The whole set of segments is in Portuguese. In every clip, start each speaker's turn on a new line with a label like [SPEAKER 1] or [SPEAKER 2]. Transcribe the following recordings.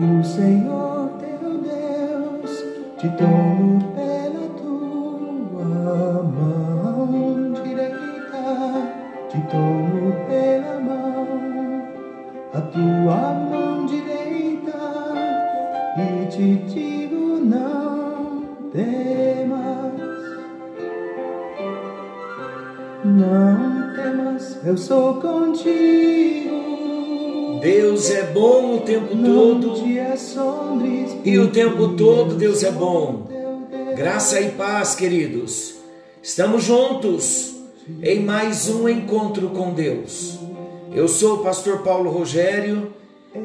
[SPEAKER 1] o Senhor teu Deus te tomo pela tua mão direita, te tomo pela mão, a tua mão direita, e te digo não temas, não temas, eu sou contigo.
[SPEAKER 2] Deus é bom o tempo todo e o tempo todo Deus é bom. Graça e paz, queridos. Estamos juntos em mais um encontro com Deus. Eu sou o pastor Paulo Rogério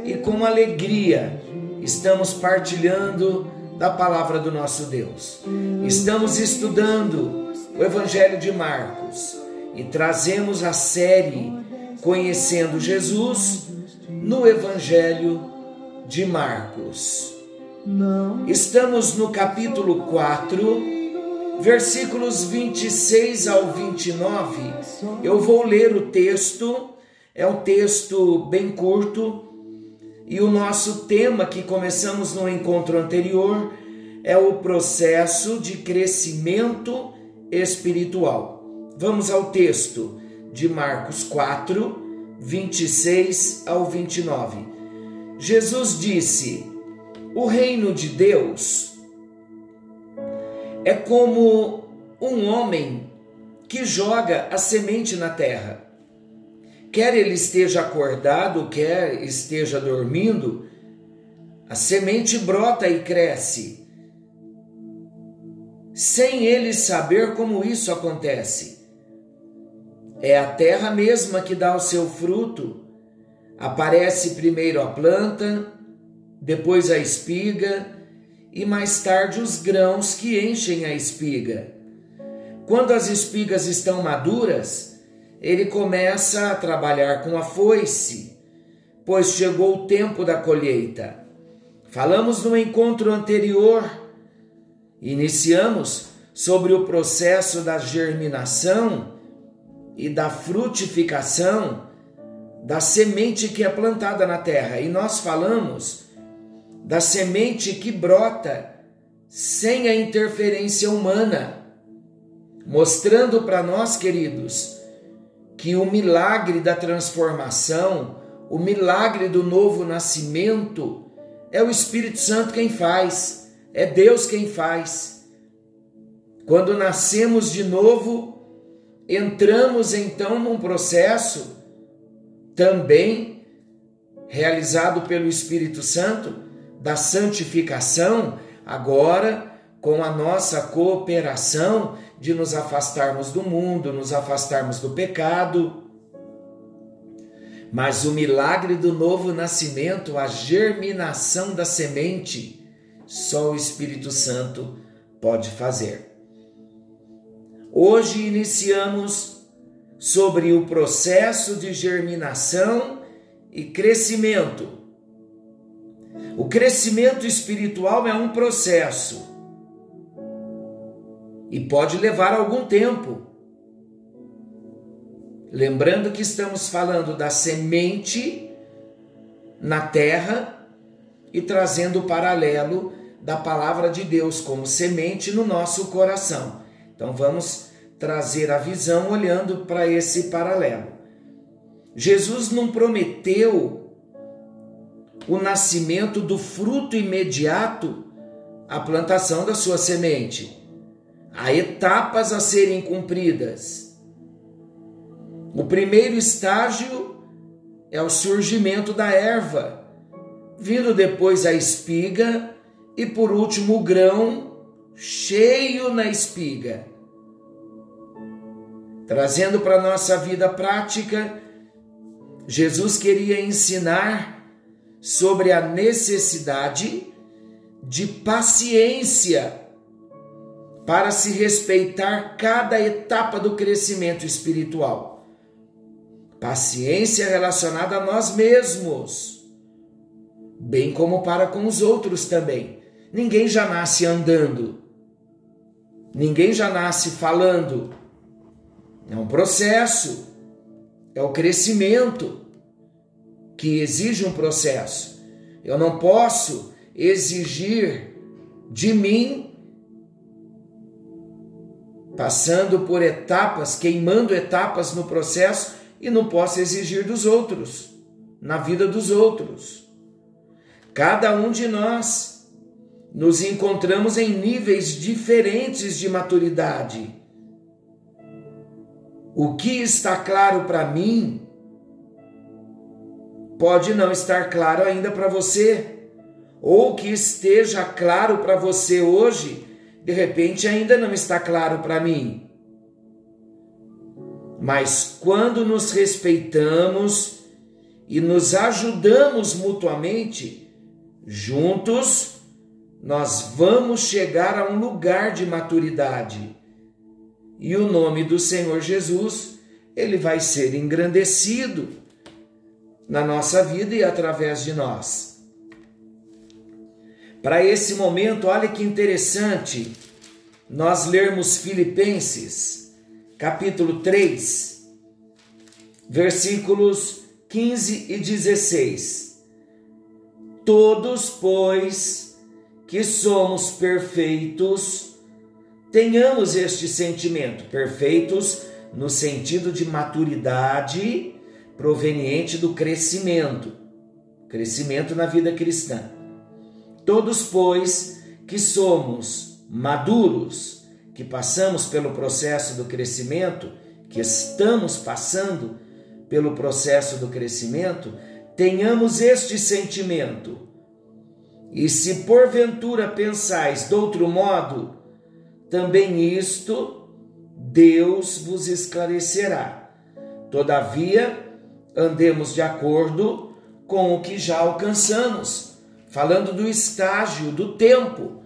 [SPEAKER 2] e com alegria estamos partilhando da palavra do nosso Deus. Estamos estudando o Evangelho de Marcos e trazemos a série Conhecendo Jesus no Evangelho de Marcos. Estamos no capítulo 4, versículos 26 ao 29. Eu vou ler o texto, é um texto bem curto, e o nosso tema que começamos no encontro anterior é o processo de crescimento espiritual. Vamos ao texto de Marcos 4, 26 ao 29. Jesus disse: O reino de Deus é como um homem que joga a semente na terra. Quer ele esteja acordado, quer esteja dormindo, a semente brota e cresce, sem ele saber como isso acontece. É a terra mesma que dá o seu fruto. Aparece primeiro a planta, depois a espiga e mais tarde os grãos que enchem a espiga. Quando as espigas estão maduras, ele começa a trabalhar com a foice, pois chegou o tempo da colheita. Falamos no encontro anterior, iniciamos sobre o processo da germinação e da frutificação da semente que é plantada na terra. E nós falamos da semente que brota sem a interferência humana, mostrando para nós, queridos, que o milagre da transformação, o milagre do novo nascimento, é o Espírito Santo quem faz, é Deus quem faz. Quando nascemos de novo, entramos então num processo também realizado pelo Espírito Santo da santificação, agora com a nossa cooperação de nos afastarmos do mundo, nos afastarmos do pecado. Mas o milagre do novo nascimento, a germinação da semente, só o Espírito Santo pode fazer. Hoje iniciamos sobre o processo de germinação e crescimento. O crescimento espiritual é um processo e pode levar algum tempo. Lembrando que estamos falando da semente na terra e trazendo o paralelo da palavra de Deus como semente no nosso coração. Então vamos trazer a visão olhando para esse paralelo. Jesus não prometeu o nascimento do fruto imediato à plantação da sua semente. Há etapas a serem cumpridas. O primeiro estágio é o surgimento da erva, vindo depois a espiga e por último o grão cheio na espiga trazendo para a nossa vida prática, Jesus queria ensinar sobre a necessidade de paciência para se respeitar cada etapa do crescimento espiritual. Paciência relacionada a nós mesmos, bem como para com os outros também. Ninguém já nasce andando, ninguém já nasce falando é um processo, é o crescimento que exige um processo. Eu não posso exigir de mim passando por etapas, queimando etapas no processo e não posso exigir dos outros, na vida dos outros. Cada um de nós nos encontramos em níveis diferentes de maturidade. O que está claro para mim pode não estar claro ainda para você, ou que esteja claro para você hoje de repente ainda não está claro para mim. Mas quando nos respeitamos e nos ajudamos mutuamente, juntos, nós vamos chegar a um lugar de maturidade. E o nome do Senhor Jesus, ele vai ser engrandecido na nossa vida e através de nós para esse momento, olha que interessante, nós lermos Filipenses, capítulo 3, versículos 15 e 16. Todos, pois, que somos perfeitos, tenhamos este sentimento, perfeitos no sentido de maturidade proveniente do crescimento, crescimento na vida cristã. Todos, pois, que somos maduros, que passamos pelo processo do crescimento, que estamos passando pelo processo do crescimento, tenhamos este sentimento. E se porventura pensais de outro modo, também isto Deus vos esclarecerá. Todavia, andemos de acordo com o que já alcançamos falando do estágio, do tempo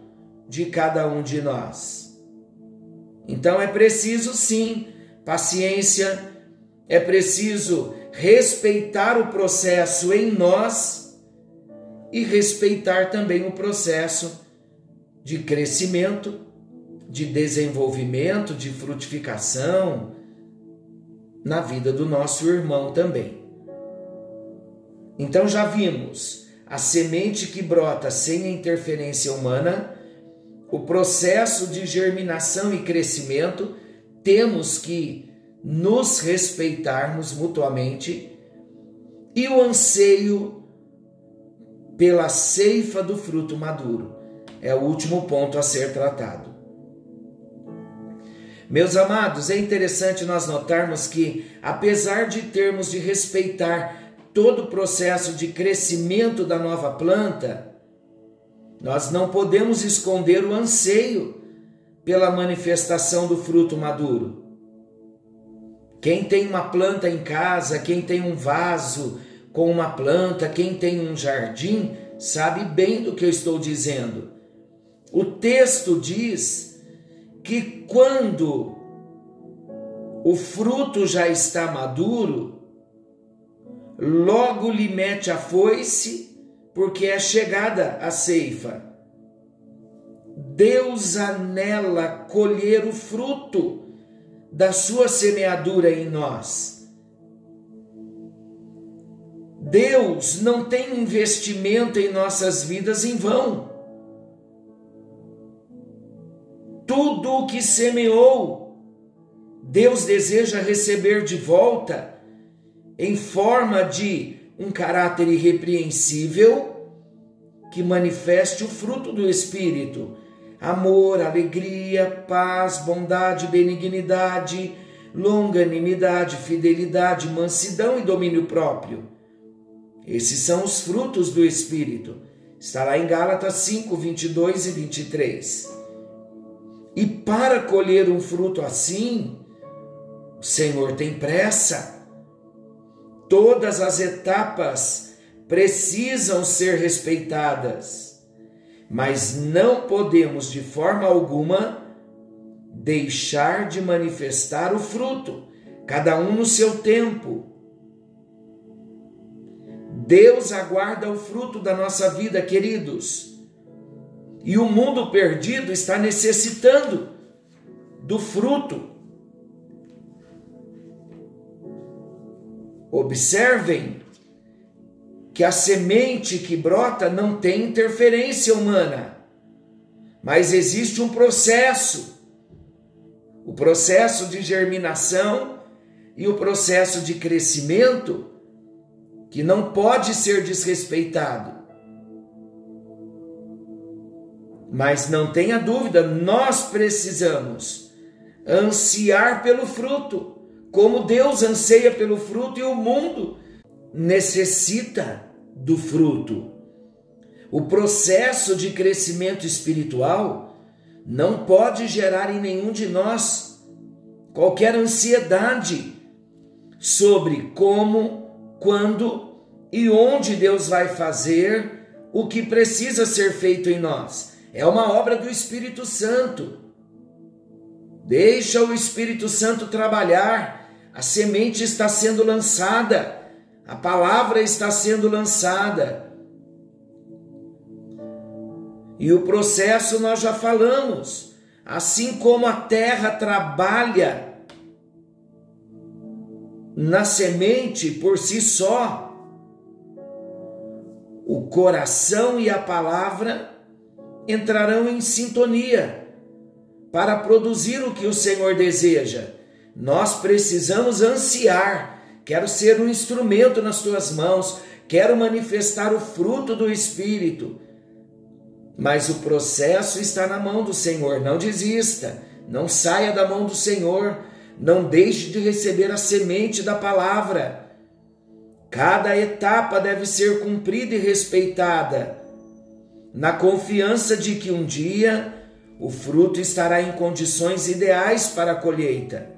[SPEAKER 2] de cada um de nós. Então é preciso sim paciência, é preciso respeitar o processo em nós e respeitar também o processo de crescimento, de desenvolvimento, de frutificação na vida do nosso irmão também. Então já vimos a semente que brota sem a interferência humana, o processo de germinação e crescimento, temos que nos respeitarmos mutuamente e o anseio pela ceifa do fruto maduro é o último ponto a ser tratado. Meus amados, é interessante nós notarmos que, apesar de termos de respeitar todo o processo de crescimento da nova planta, nós não podemos esconder o anseio pela manifestação do fruto maduro. Quem tem uma planta em casa, quem tem um vaso com uma planta, quem tem um jardim, sabe bem do que eu estou dizendo. O texto diz que quando o fruto já está maduro, logo lhe mete a foice, porque é chegada a ceifa. Deus anela colher o fruto da sua semeadura em nós. Deus não tem investimento em nossas vidas em vão. Tudo o que semeou, Deus deseja receber de volta em forma de um caráter irrepreensível que manifeste o fruto do Espírito: amor, alegria, paz, bondade, benignidade, longanimidade, fidelidade, mansidão e domínio próprio. Esses são os frutos do Espírito. Está lá em Gálatas 5, 22 e 23. E para colher um fruto assim, o Senhor tem pressa Todas as etapas precisam ser respeitadas, mas não podemos de forma alguma deixar de manifestar o fruto, cada um no seu tempo. Deus aguarda o fruto da nossa vida, queridos. E o mundo perdido está necessitando do fruto Observem que a semente que brota não tem interferência humana, mas existe um processo o processo de germinação e o processo de crescimento que não pode ser desrespeitado. Mas não tenha dúvida, nós precisamos ansiar pelo fruto, como Deus anseia pelo fruto e o mundo necessita do fruto. O processo de crescimento espiritual não pode gerar em nenhum de nós qualquer ansiedade sobre como, quando e onde Deus vai fazer o que precisa ser feito em nós. É uma obra do Espírito Santo. Deixa o Espírito Santo trabalhar. A semente está sendo lançada, a palavra está sendo lançada. E o processo nós já falamos. Assim como a terra trabalha na semente por si só, o coração e a palavra entrarão em sintonia para produzir o que o Senhor deseja. Nós precisamos ansiar. Quero ser um instrumento nas tuas mãos, quero manifestar o fruto do Espírito. Mas o processo está na mão do Senhor. Não desista, não saia da mão do Senhor, não deixe de receber a semente da palavra. Cada etapa deve ser cumprida e respeitada na confiança de que um dia o fruto estará em condições ideais para a colheita.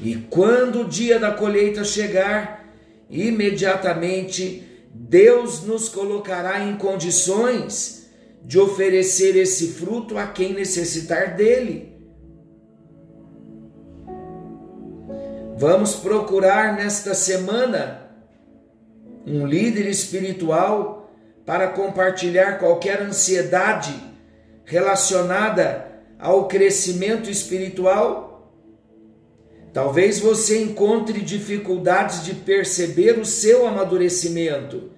[SPEAKER 2] E quando o dia da colheita chegar, imediatamente Deus nos colocará em condições de oferecer esse fruto a quem necessitar dele. Vamos procurar nesta semana um líder espiritual para compartilhar qualquer ansiedade relacionada ao crescimento espiritual? Talvez você encontre dificuldades de perceber o seu amadurecimento.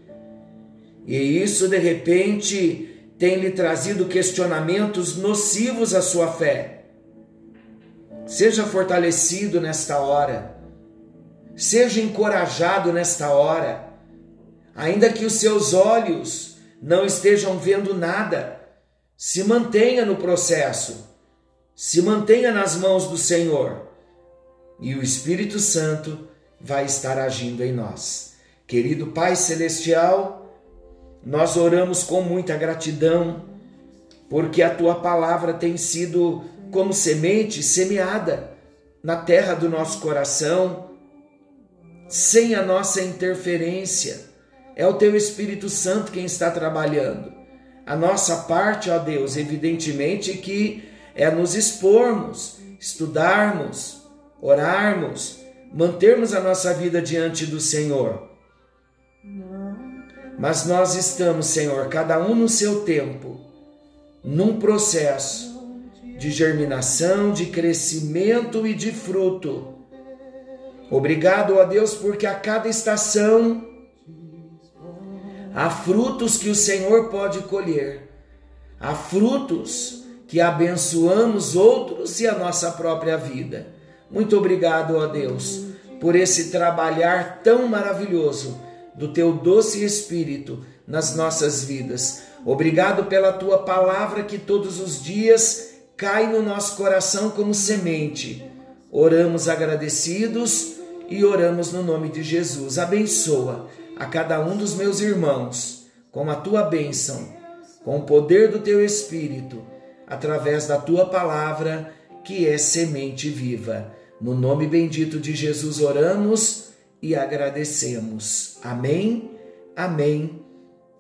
[SPEAKER 2] E isso de repente tem lhe trazido questionamentos nocivos à sua fé. Seja fortalecido nesta hora. Seja encorajado nesta hora ainda que os seus olhos não estejam vendo nada, se mantenha no processo, se mantenha nas mãos do Senhor e o Espírito Santo vai estar agindo em nós. Querido Pai Celestial, nós oramos com muita gratidão, porque a tua palavra tem sido como semente semeada na terra do nosso coração, sem a nossa interferência é o teu Espírito Santo quem está trabalhando. A nossa parte, ó Deus, evidentemente que é nos expormos, estudarmos, orarmos, mantermos a nossa vida diante do Senhor. Mas nós estamos, Senhor, cada um no seu tempo, num processo de germinação, de crescimento e de fruto. Obrigado, ó Deus, porque a cada estação Há frutos que o Senhor pode colher. Há frutos que abençoamos outros e a nossa própria vida. Muito obrigado, ó Deus, por esse trabalhar tão maravilhoso do teu doce espírito nas nossas vidas. Obrigado pela tua palavra que todos os dias cai no nosso coração como semente. Oramos agradecidos e oramos no nome de Jesus. Abençoa a cada um dos meus irmãos com a tua bênção, com o poder do teu Espírito, através da tua palavra, que é semente viva. No nome bendito de Jesus oramos e agradecemos. Amém, amém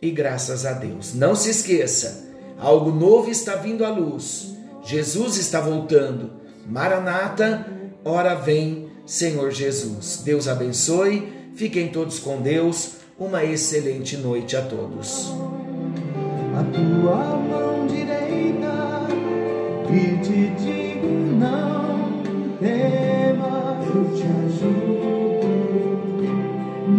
[SPEAKER 2] e graças a Deus. Não se esqueça, algo novo está vindo à luz. Jesus está voltando. Maranata, ora vem, Senhor Jesus. Deus abençoe Fiquem todos com Deus. Uma excelente noite a todos.
[SPEAKER 1] A tua mão direita e te digo não tema, eu te ajudo.